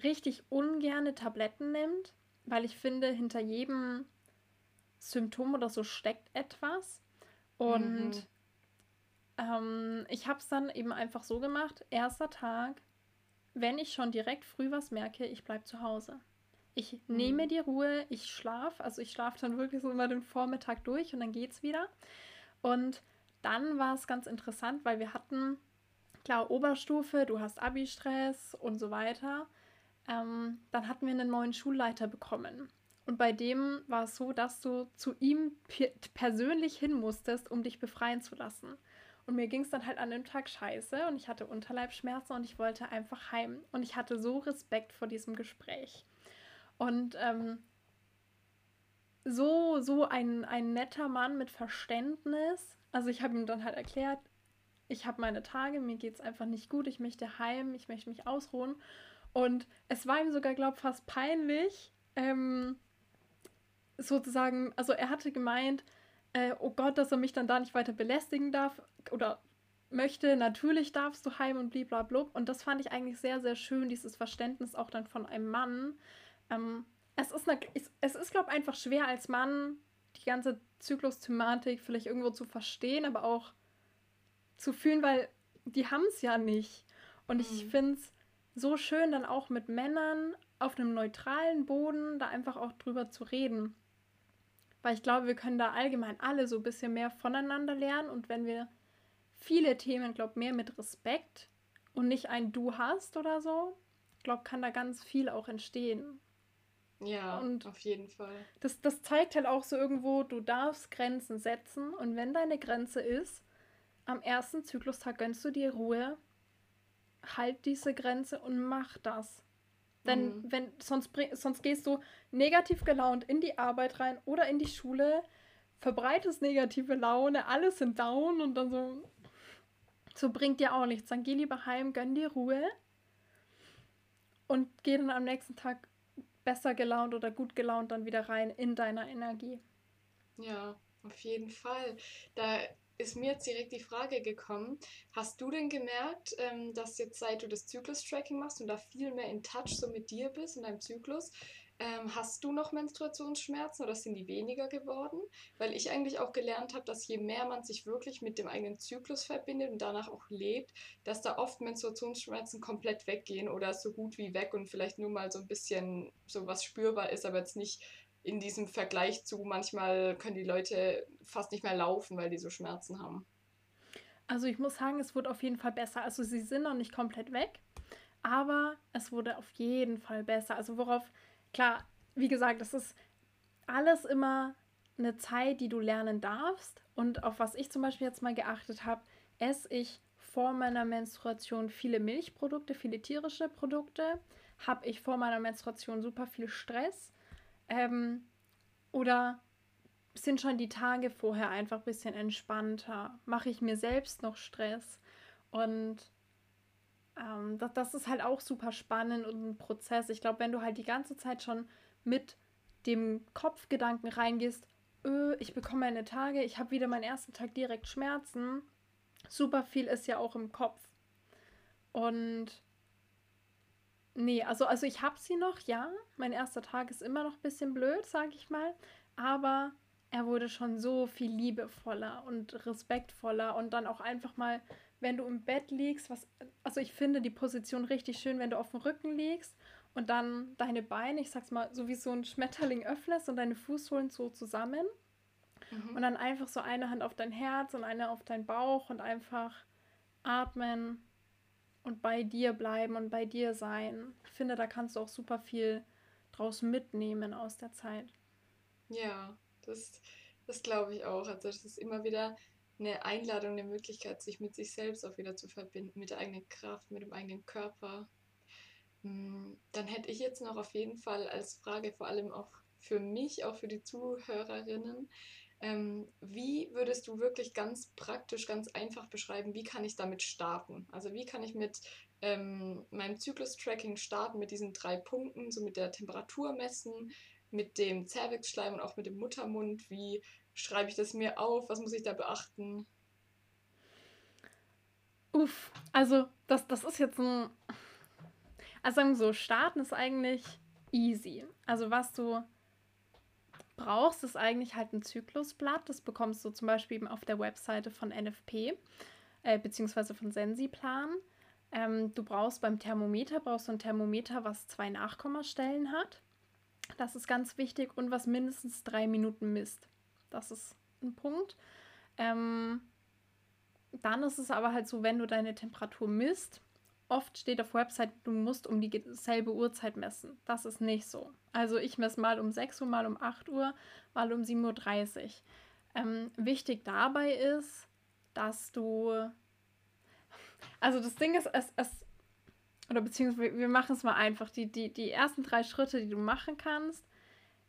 richtig ungerne Tabletten nimmt, weil ich finde, hinter jedem Symptom oder so steckt etwas. Und mhm. ähm, ich habe es dann eben einfach so gemacht, erster Tag, wenn ich schon direkt früh was merke, ich bleibe zu Hause. Ich mhm. nehme die Ruhe, ich schlafe, also ich schlafe dann wirklich so immer den Vormittag durch und dann geht's wieder. Und dann war es ganz interessant, weil wir hatten, klar, Oberstufe, du hast Abi-Stress und so weiter. Ähm, dann hatten wir einen neuen Schulleiter bekommen. Und bei dem war es so, dass du zu ihm persönlich hin musstest, um dich befreien zu lassen. Und mir ging es dann halt an dem Tag scheiße und ich hatte Unterleibschmerzen und ich wollte einfach heim. Und ich hatte so Respekt vor diesem Gespräch. Und ähm, so, so ein, ein netter Mann mit Verständnis. Also ich habe ihm dann halt erklärt, ich habe meine Tage, mir geht es einfach nicht gut, ich möchte heim, ich möchte mich ausruhen. Und es war ihm sogar, glaube ich, fast peinlich, ähm, sozusagen, also er hatte gemeint, äh, oh Gott, dass er mich dann da nicht weiter belästigen darf oder möchte, natürlich darfst du heim und blablabla. Und das fand ich eigentlich sehr, sehr schön, dieses Verständnis auch dann von einem Mann, ähm, es ist, eine, es ist, glaube ich, einfach schwer als Mann die ganze Zyklus-Thematik vielleicht irgendwo zu verstehen, aber auch zu fühlen, weil die haben es ja nicht. Und ich mhm. finde es so schön, dann auch mit Männern auf einem neutralen Boden da einfach auch drüber zu reden. Weil ich glaube, wir können da allgemein alle so ein bisschen mehr voneinander lernen und wenn wir viele Themen, glaube mehr mit Respekt und nicht ein Du hast oder so, glaube kann da ganz viel auch entstehen. Ja, und auf jeden Fall. Das, das zeigt halt auch so irgendwo, du darfst Grenzen setzen und wenn deine Grenze ist, am ersten Zyklustag gönnst du dir Ruhe, halt diese Grenze und mach das. Denn mhm. wenn, sonst, sonst gehst du negativ gelaunt in die Arbeit rein oder in die Schule, verbreitest negative Laune, alles sind down und dann so, so bringt dir auch nichts. Dann geh lieber heim, gönn dir Ruhe und geh dann am nächsten Tag besser gelaunt oder gut gelaunt dann wieder rein in deiner Energie. Ja, auf jeden Fall. Da ist mir jetzt direkt die Frage gekommen, hast du denn gemerkt, ähm, dass jetzt seit du das Zyklus-Tracking machst und da viel mehr in Touch so mit dir bist in deinem Zyklus, ähm, hast du noch Menstruationsschmerzen oder sind die weniger geworden? Weil ich eigentlich auch gelernt habe, dass je mehr man sich wirklich mit dem eigenen Zyklus verbindet und danach auch lebt, dass da oft Menstruationsschmerzen komplett weggehen oder so gut wie weg und vielleicht nur mal so ein bisschen so was spürbar ist, aber jetzt nicht in diesem Vergleich zu, manchmal können die Leute fast nicht mehr laufen, weil die so Schmerzen haben. Also ich muss sagen, es wurde auf jeden Fall besser. Also sie sind noch nicht komplett weg, aber es wurde auf jeden Fall besser. Also worauf klar, wie gesagt, das ist alles immer eine Zeit, die du lernen darfst. Und auf was ich zum Beispiel jetzt mal geachtet habe, esse ich vor meiner Menstruation viele Milchprodukte, viele tierische Produkte. Habe ich vor meiner Menstruation super viel Stress? Ähm, oder sind schon die Tage vorher einfach ein bisschen entspannter? Mache ich mir selbst noch Stress? Und ähm, das, das ist halt auch super spannend und ein Prozess. Ich glaube, wenn du halt die ganze Zeit schon mit dem Kopfgedanken reingehst, öh, ich bekomme meine Tage, ich habe wieder meinen ersten Tag direkt Schmerzen, super viel ist ja auch im Kopf. Und nee, also, also ich habe sie noch, ja. Mein erster Tag ist immer noch ein bisschen blöd, sage ich mal. Aber er wurde schon so viel liebevoller und respektvoller und dann auch einfach mal wenn du im Bett liegst, was, also ich finde die Position richtig schön, wenn du auf dem Rücken liegst und dann deine Beine, ich sag's mal, so wie so ein Schmetterling öffnest und deine Fußsohlen so zusammen. Mhm. Und dann einfach so eine Hand auf dein Herz und eine auf deinen Bauch und einfach atmen und bei dir bleiben und bei dir sein. Ich finde, da kannst du auch super viel draus mitnehmen aus der Zeit. Ja, das, das glaube ich auch. Also das ist immer wieder eine Einladung, eine Möglichkeit, sich mit sich selbst auch wieder zu verbinden, mit der eigenen Kraft, mit dem eigenen Körper. Hm, dann hätte ich jetzt noch auf jeden Fall als Frage, vor allem auch für mich, auch für die Zuhörerinnen, ähm, wie würdest du wirklich ganz praktisch, ganz einfach beschreiben, wie kann ich damit starten? Also wie kann ich mit ähm, meinem Zyklus-Tracking starten, mit diesen drei Punkten, so mit der Temperatur messen, mit dem Zervixschleim und auch mit dem Muttermund. Wie schreibe ich das mir auf? Was muss ich da beachten? Uff, also das, das ist jetzt ein... Also sagen wir so, starten ist eigentlich easy. Also was du brauchst, ist eigentlich halt ein Zyklusblatt. Das bekommst du zum Beispiel eben auf der Webseite von NFP äh, beziehungsweise von Sensiplan. Ähm, du brauchst beim Thermometer brauchst du ein Thermometer, was zwei Nachkommastellen hat. Das ist ganz wichtig und was mindestens drei Minuten misst. Das ist ein Punkt. Ähm, dann ist es aber halt so, wenn du deine Temperatur misst, oft steht auf Website, du musst um dieselbe Uhrzeit messen. Das ist nicht so. Also ich messe mal um 6 Uhr, mal um 8 Uhr, mal um 7.30 Uhr. Ähm, wichtig dabei ist, dass du. Also das Ding ist, es, es oder beziehungsweise wir machen es mal einfach. Die, die, die ersten drei Schritte, die du machen kannst,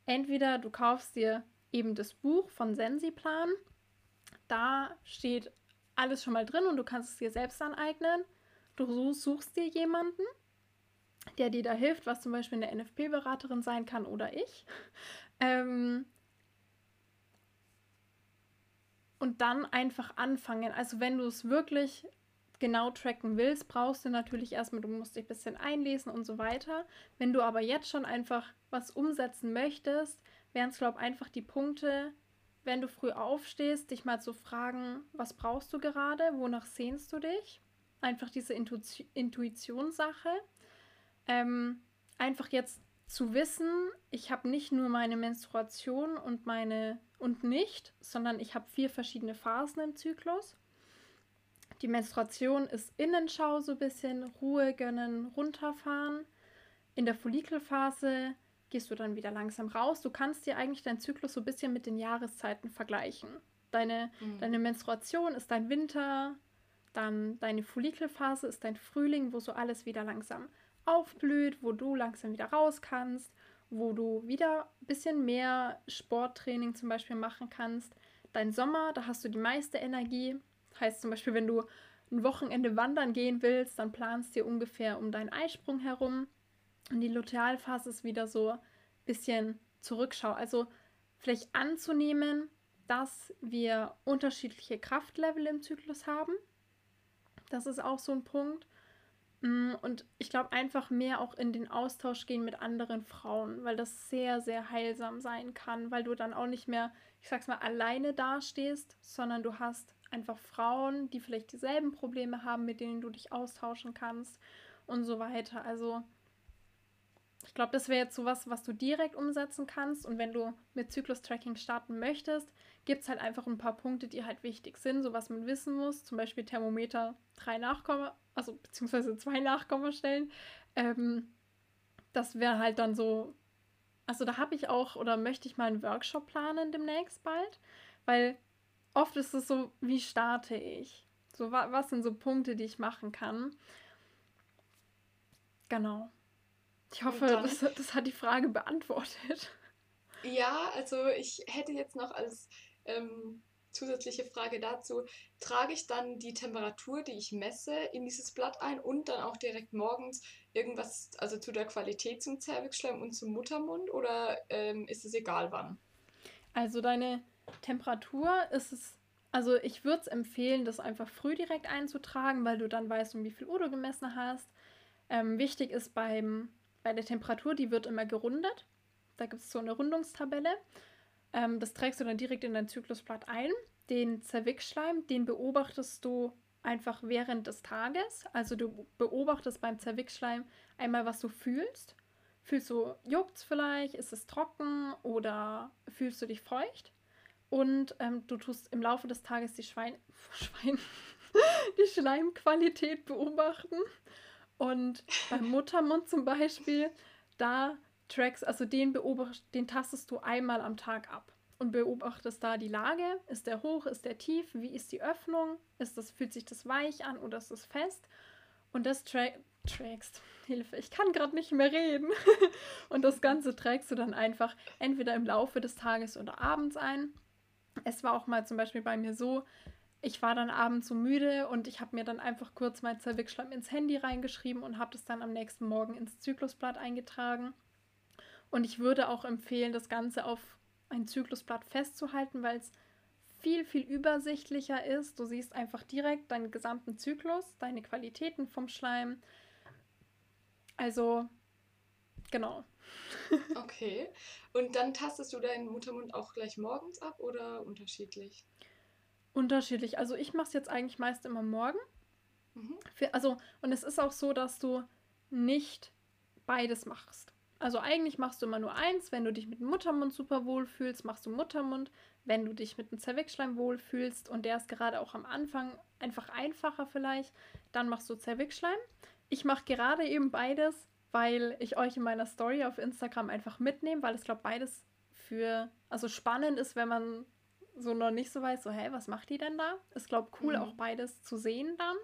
entweder du kaufst dir eben das Buch von Sensiplan. Da steht alles schon mal drin und du kannst es dir selbst aneignen. Du suchst dir jemanden, der dir da hilft, was zum Beispiel eine NFP-Beraterin sein kann oder ich. Ähm und dann einfach anfangen. Also wenn du es wirklich genau tracken willst, brauchst du natürlich erstmal, du musst dich ein bisschen einlesen und so weiter. Wenn du aber jetzt schon einfach was umsetzen möchtest, wären es, glaube ich, einfach die Punkte, wenn du früh aufstehst, dich mal zu fragen, was brauchst du gerade, wonach sehnst du dich? Einfach diese Intu Intuitionssache. Ähm, einfach jetzt zu wissen, ich habe nicht nur meine Menstruation und meine und nicht, sondern ich habe vier verschiedene Phasen im Zyklus. Die Menstruation ist Innenschau so ein bisschen, Ruhe gönnen, runterfahren. In der Follikelphase gehst du dann wieder langsam raus. Du kannst dir eigentlich deinen Zyklus so ein bisschen mit den Jahreszeiten vergleichen. Deine, mhm. deine Menstruation ist dein Winter, dann deine Follikelphase ist dein Frühling, wo so alles wieder langsam aufblüht, wo du langsam wieder raus kannst, wo du wieder ein bisschen mehr Sporttraining zum Beispiel machen kannst. Dein Sommer, da hast du die meiste Energie. Heißt zum Beispiel, wenn du ein Wochenende wandern gehen willst, dann planst dir ungefähr um deinen Eisprung herum. Und die Lutealphase ist wieder so ein bisschen Zurückschau. Also vielleicht anzunehmen, dass wir unterschiedliche Kraftlevel im Zyklus haben. Das ist auch so ein Punkt. Mm, und ich glaube, einfach mehr auch in den Austausch gehen mit anderen Frauen, weil das sehr, sehr heilsam sein kann, weil du dann auch nicht mehr, ich sag's mal, alleine dastehst, sondern du hast einfach Frauen, die vielleicht dieselben Probleme haben, mit denen du dich austauschen kannst und so weiter. Also ich glaube, das wäre jetzt sowas, was du direkt umsetzen kannst. Und wenn du mit Zyklus-Tracking starten möchtest, gibt es halt einfach ein paar Punkte, die halt wichtig sind, so was man wissen muss. Zum Beispiel Thermometer drei Nachkomma, also beziehungsweise zwei Nachkommastellen. Ähm, das wäre halt dann so. Also da habe ich auch oder möchte ich mal einen Workshop planen demnächst bald, weil oft ist es so, wie starte ich? So, was sind so Punkte, die ich machen kann? Genau. Ich hoffe, das, das hat die Frage beantwortet. Ja, also ich hätte jetzt noch als ähm, zusätzliche Frage dazu, trage ich dann die Temperatur, die ich messe, in dieses Blatt ein und dann auch direkt morgens irgendwas, also zu der Qualität zum Zervixschleim und zum Muttermund oder ähm, ist es egal wann? Also deine Temperatur ist es, also ich würde es empfehlen, das einfach früh direkt einzutragen, weil du dann weißt, um wie viel Uhr du gemessen hast. Ähm, wichtig ist beim bei der Temperatur, die wird immer gerundet. Da gibt es so eine Rundungstabelle. Ähm, das trägst du dann direkt in dein Zyklusblatt ein. Den Zervixschleim, den beobachtest du einfach während des Tages. Also du beobachtest beim Zervixschleim einmal, was du fühlst. Fühlst du, juckt es vielleicht? Ist es trocken oder fühlst du dich feucht? Und ähm, du tust im Laufe des Tages die Schwein, Schwein, die Schleimqualität beobachten. Und beim Muttermund zum Beispiel, da Tracks, also den beobacht, den tastest du einmal am Tag ab. und beobachtest da die Lage. Ist der hoch, ist der tief? Wie ist die Öffnung? Ist das, fühlt sich das weich an oder ist das fest? Und das tra trägst. Hilfe, ich kann gerade nicht mehr reden. und das Ganze trägst du dann einfach entweder im Laufe des Tages oder abends ein. Es war auch mal zum Beispiel bei mir so, ich war dann abends so müde und ich habe mir dann einfach kurz mein Zervixschleim ins Handy reingeschrieben und habe das dann am nächsten Morgen ins Zyklusblatt eingetragen. Und ich würde auch empfehlen, das Ganze auf ein Zyklusblatt festzuhalten, weil es viel, viel übersichtlicher ist. Du siehst einfach direkt deinen gesamten Zyklus, deine Qualitäten vom Schleim. Also, genau. Okay. Und dann tastest du deinen Muttermund auch gleich morgens ab oder unterschiedlich? Unterschiedlich. Also ich mache es jetzt eigentlich meist immer morgen. Mhm. Für, also, und es ist auch so, dass du nicht beides machst. Also eigentlich machst du immer nur eins. Wenn du dich mit dem Muttermund super wohl fühlst, machst du Muttermund. Wenn du dich mit dem Zervixschleim wohl fühlst und der ist gerade auch am Anfang einfach einfacher vielleicht, dann machst du Zervixschleim. Ich mache gerade eben beides, weil ich euch in meiner Story auf Instagram einfach mitnehme, weil ich glaube beides für, also spannend ist, wenn man so noch nicht so weiß, so, hä, was macht die denn da? Ist, glaube cool, mhm. auch beides zu sehen dann.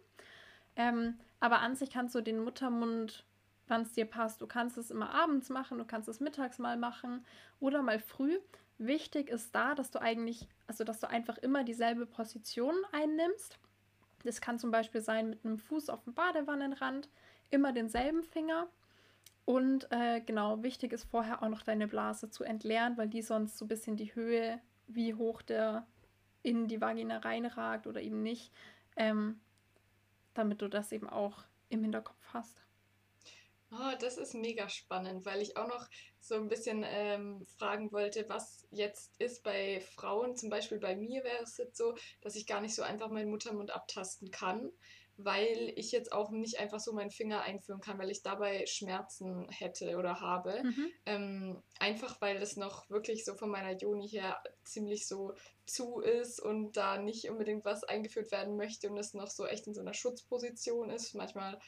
Ähm, aber an sich kannst du den Muttermund, wann es dir passt, du kannst es immer abends machen, du kannst es mittags mal machen oder mal früh. Wichtig ist da, dass du eigentlich, also dass du einfach immer dieselbe Position einnimmst. Das kann zum Beispiel sein mit einem Fuß auf dem Badewannenrand, immer denselben Finger. Und äh, genau, wichtig ist vorher auch noch deine Blase zu entleeren, weil die sonst so ein bisschen die Höhe wie hoch der in die Vagina reinragt oder eben nicht, ähm, damit du das eben auch im Hinterkopf hast. Oh, das ist mega spannend, weil ich auch noch so ein bisschen ähm, fragen wollte, was jetzt ist bei Frauen. Zum Beispiel bei mir wäre es jetzt so, dass ich gar nicht so einfach meinen Muttermund abtasten kann, weil ich jetzt auch nicht einfach so meinen Finger einführen kann, weil ich dabei Schmerzen hätte oder habe. Mhm. Ähm, einfach weil das noch wirklich so von meiner Joni her ziemlich so zu ist und da nicht unbedingt was eingeführt werden möchte und es noch so echt in so einer Schutzposition ist. Manchmal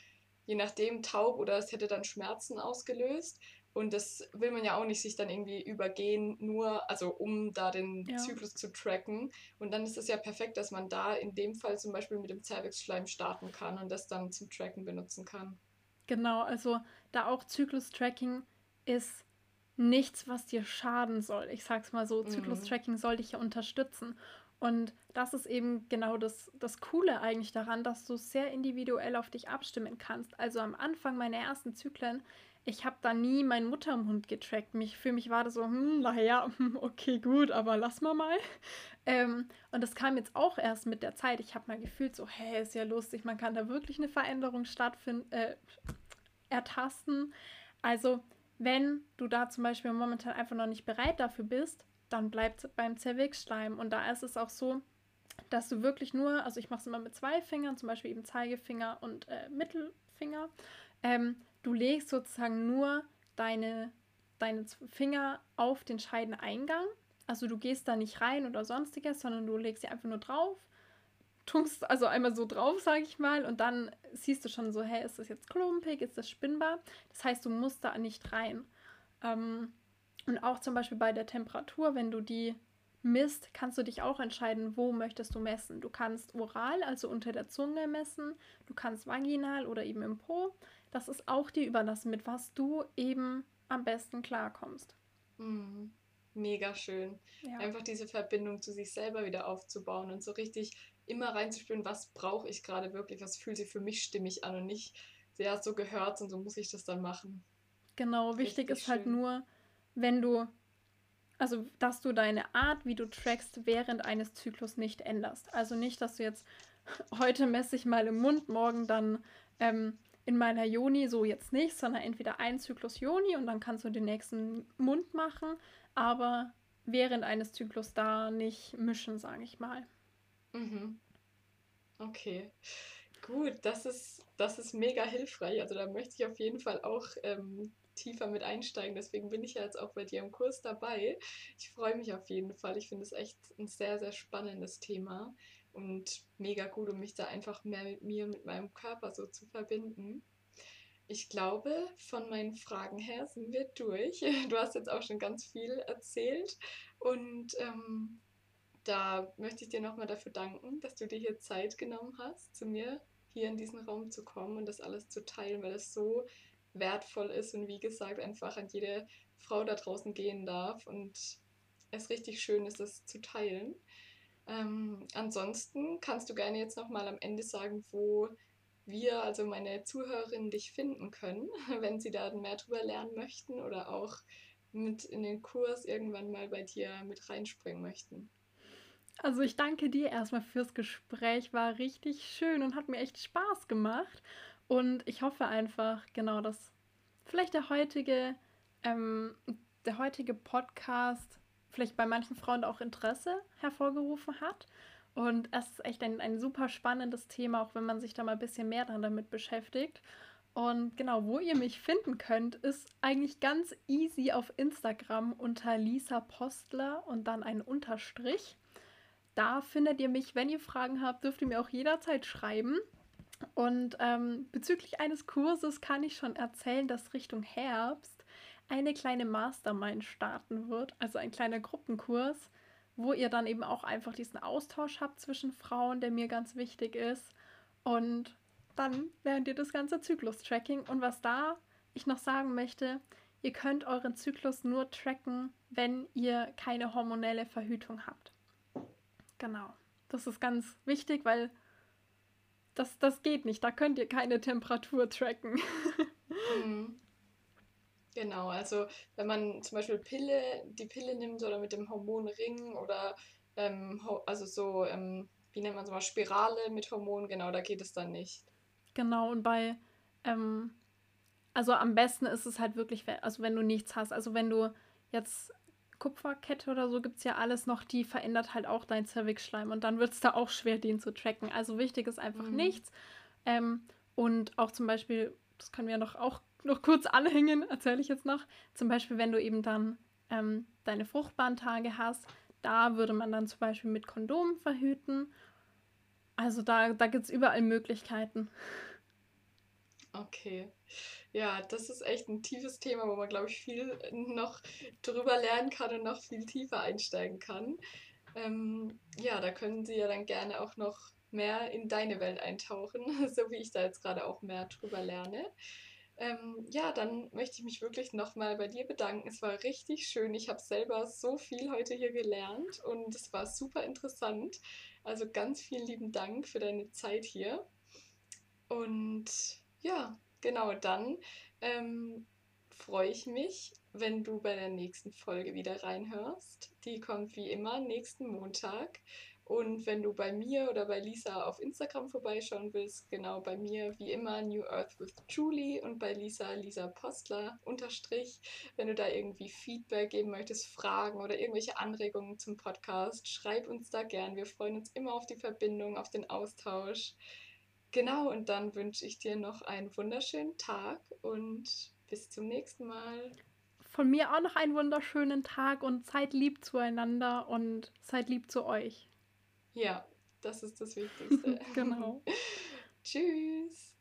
je nachdem taub oder es hätte dann Schmerzen ausgelöst. Und das will man ja auch nicht sich dann irgendwie übergehen, nur, also um da den ja. Zyklus zu tracken. Und dann ist es ja perfekt, dass man da in dem Fall zum Beispiel mit dem Cervix-Schleim starten kann und das dann zum Tracken benutzen kann. Genau, also da auch Zyklus-Tracking ist nichts, was dir schaden soll. Ich sag's mal so, mhm. Zyklus-Tracking soll dich ja unterstützen. Und das ist eben genau das, das Coole eigentlich daran, dass du sehr individuell auf dich abstimmen kannst. Also am Anfang meiner ersten Zyklen ich habe da nie meinen Muttermund getrackt. Mich, für mich war das so, hm, naja, okay, gut, aber lass mal mal. Ähm, und das kam jetzt auch erst mit der Zeit. Ich habe mal gefühlt so, hey, ist ja lustig, man kann da wirklich eine Veränderung stattfinden, äh, ertasten. Also, wenn du da zum Beispiel momentan einfach noch nicht bereit dafür bist, dann bleibt beim Zervixschleim. Und da ist es auch so, dass du wirklich nur, also ich mache es immer mit zwei Fingern, zum Beispiel eben Zeigefinger und äh, Mittelfinger. Ähm, du legst sozusagen nur deine, deine Finger auf den Scheideneingang. Also du gehst da nicht rein oder sonstiges, sondern du legst sie einfach nur drauf, tunkst also einmal so drauf, sage ich mal, und dann siehst du schon so, hey, ist das jetzt klumpig, ist das spinnbar? Das heißt, du musst da nicht rein. Ähm, und auch zum Beispiel bei der Temperatur, wenn du die misst, kannst du dich auch entscheiden, wo möchtest du messen. Du kannst oral, also unter der Zunge messen, du kannst vaginal oder eben im Po das ist auch dir überlassen, mit was du eben am besten klarkommst. Mhm. Mega schön. Ja. Einfach diese Verbindung zu sich selber wieder aufzubauen und so richtig immer reinzuspüren, was brauche ich gerade wirklich, was fühlt sich für mich stimmig an und nicht, ja, so gehört und so muss ich das dann machen. Genau, wichtig richtig ist halt nur, wenn du, also dass du deine Art, wie du trackst, während eines Zyklus nicht änderst. Also nicht, dass du jetzt heute messe ich mal im Mund, morgen dann ähm, in meiner Joni so jetzt nicht, sondern entweder ein Zyklus Joni und dann kannst du den nächsten Mund machen, aber während eines Zyklus da nicht mischen, sage ich mal. Mhm. Okay. Gut, das ist, das ist mega hilfreich. Also da möchte ich auf jeden Fall auch ähm, tiefer mit einsteigen. Deswegen bin ich ja jetzt auch bei dir im Kurs dabei. Ich freue mich auf jeden Fall. Ich finde es echt ein sehr, sehr spannendes Thema und mega gut, um mich da einfach mehr mit mir, mit meinem Körper so zu verbinden. ich glaube, von meinen Fragen her sind wir durch. Du hast jetzt auch schon ganz viel erzählt und ähm, da möchte ich dir nochmal dafür danken, dass du dir hier Zeit genommen hast, zu mir hier in diesen Raum zu kommen und das alles zu teilen, weil es so wertvoll ist und wie gesagt einfach an jede Frau da draußen gehen darf und es richtig schön ist, das zu teilen. Ähm, ansonsten kannst du gerne jetzt nochmal am Ende sagen, wo wir, also meine Zuhörerinnen, dich finden können, wenn sie da mehr drüber lernen möchten oder auch mit in den Kurs irgendwann mal bei dir mit reinspringen möchten. Also ich danke dir erstmal fürs Gespräch, war richtig schön und hat mir echt Spaß gemacht. Und ich hoffe einfach, genau, dass vielleicht der heutige, ähm, der heutige Podcast vielleicht bei manchen Frauen auch Interesse hervorgerufen hat. Und es ist echt ein, ein super spannendes Thema, auch wenn man sich da mal ein bisschen mehr dann damit beschäftigt. Und genau, wo ihr mich finden könnt, ist eigentlich ganz easy auf Instagram unter Lisa Postler und dann ein Unterstrich. Da findet ihr mich, wenn ihr Fragen habt, dürft ihr mir auch jederzeit schreiben. Und ähm, bezüglich eines Kurses kann ich schon erzählen, dass Richtung Herbst eine kleine Mastermind starten wird, also ein kleiner Gruppenkurs, wo ihr dann eben auch einfach diesen Austausch habt zwischen Frauen, der mir ganz wichtig ist. Und dann lernt ihr das ganze Zyklus-Tracking. Und was da ich noch sagen möchte, ihr könnt euren Zyklus nur tracken, wenn ihr keine hormonelle Verhütung habt. Genau. Das ist ganz wichtig, weil das, das geht nicht. Da könnt ihr keine Temperatur tracken. mhm. Genau, also wenn man zum Beispiel Pille, die Pille nimmt oder mit dem Hormonring oder ähm, also so, ähm, wie nennt man es mal, Spirale mit Hormonen, genau, da geht es dann nicht. Genau, und bei, ähm, also am besten ist es halt wirklich, also wenn du nichts hast, also wenn du jetzt Kupferkette oder so gibt es ja alles noch, die verändert halt auch dein Cervixschleim und dann wird es da auch schwer, den zu tracken. Also wichtig ist einfach mhm. nichts. Ähm, und auch zum Beispiel, das können wir noch auch noch kurz anhängen, erzähle ich jetzt noch. Zum Beispiel, wenn du eben dann ähm, deine fruchtbaren Tage hast, da würde man dann zum Beispiel mit Kondom verhüten. Also da, da gibt es überall Möglichkeiten. Okay. Ja, das ist echt ein tiefes Thema, wo man, glaube ich, viel noch drüber lernen kann und noch viel tiefer einsteigen kann. Ähm, ja, da können Sie ja dann gerne auch noch mehr in deine Welt eintauchen, so wie ich da jetzt gerade auch mehr drüber lerne. Ähm, ja, dann möchte ich mich wirklich nochmal bei dir bedanken. Es war richtig schön. Ich habe selber so viel heute hier gelernt und es war super interessant. Also ganz vielen lieben Dank für deine Zeit hier. Und ja, genau dann ähm, freue ich mich, wenn du bei der nächsten Folge wieder reinhörst. Die kommt wie immer nächsten Montag. Und wenn du bei mir oder bei Lisa auf Instagram vorbeischauen willst, genau bei mir wie immer New Earth with Julie und bei Lisa Lisa Postler unterstrich. Wenn du da irgendwie Feedback geben möchtest, Fragen oder irgendwelche Anregungen zum Podcast, schreib uns da gern. Wir freuen uns immer auf die Verbindung, auf den Austausch. Genau, und dann wünsche ich dir noch einen wunderschönen Tag und bis zum nächsten Mal. Von mir auch noch einen wunderschönen Tag und seid lieb zueinander und seid lieb zu euch. Ja, das ist das Wichtigste. genau. Tschüss.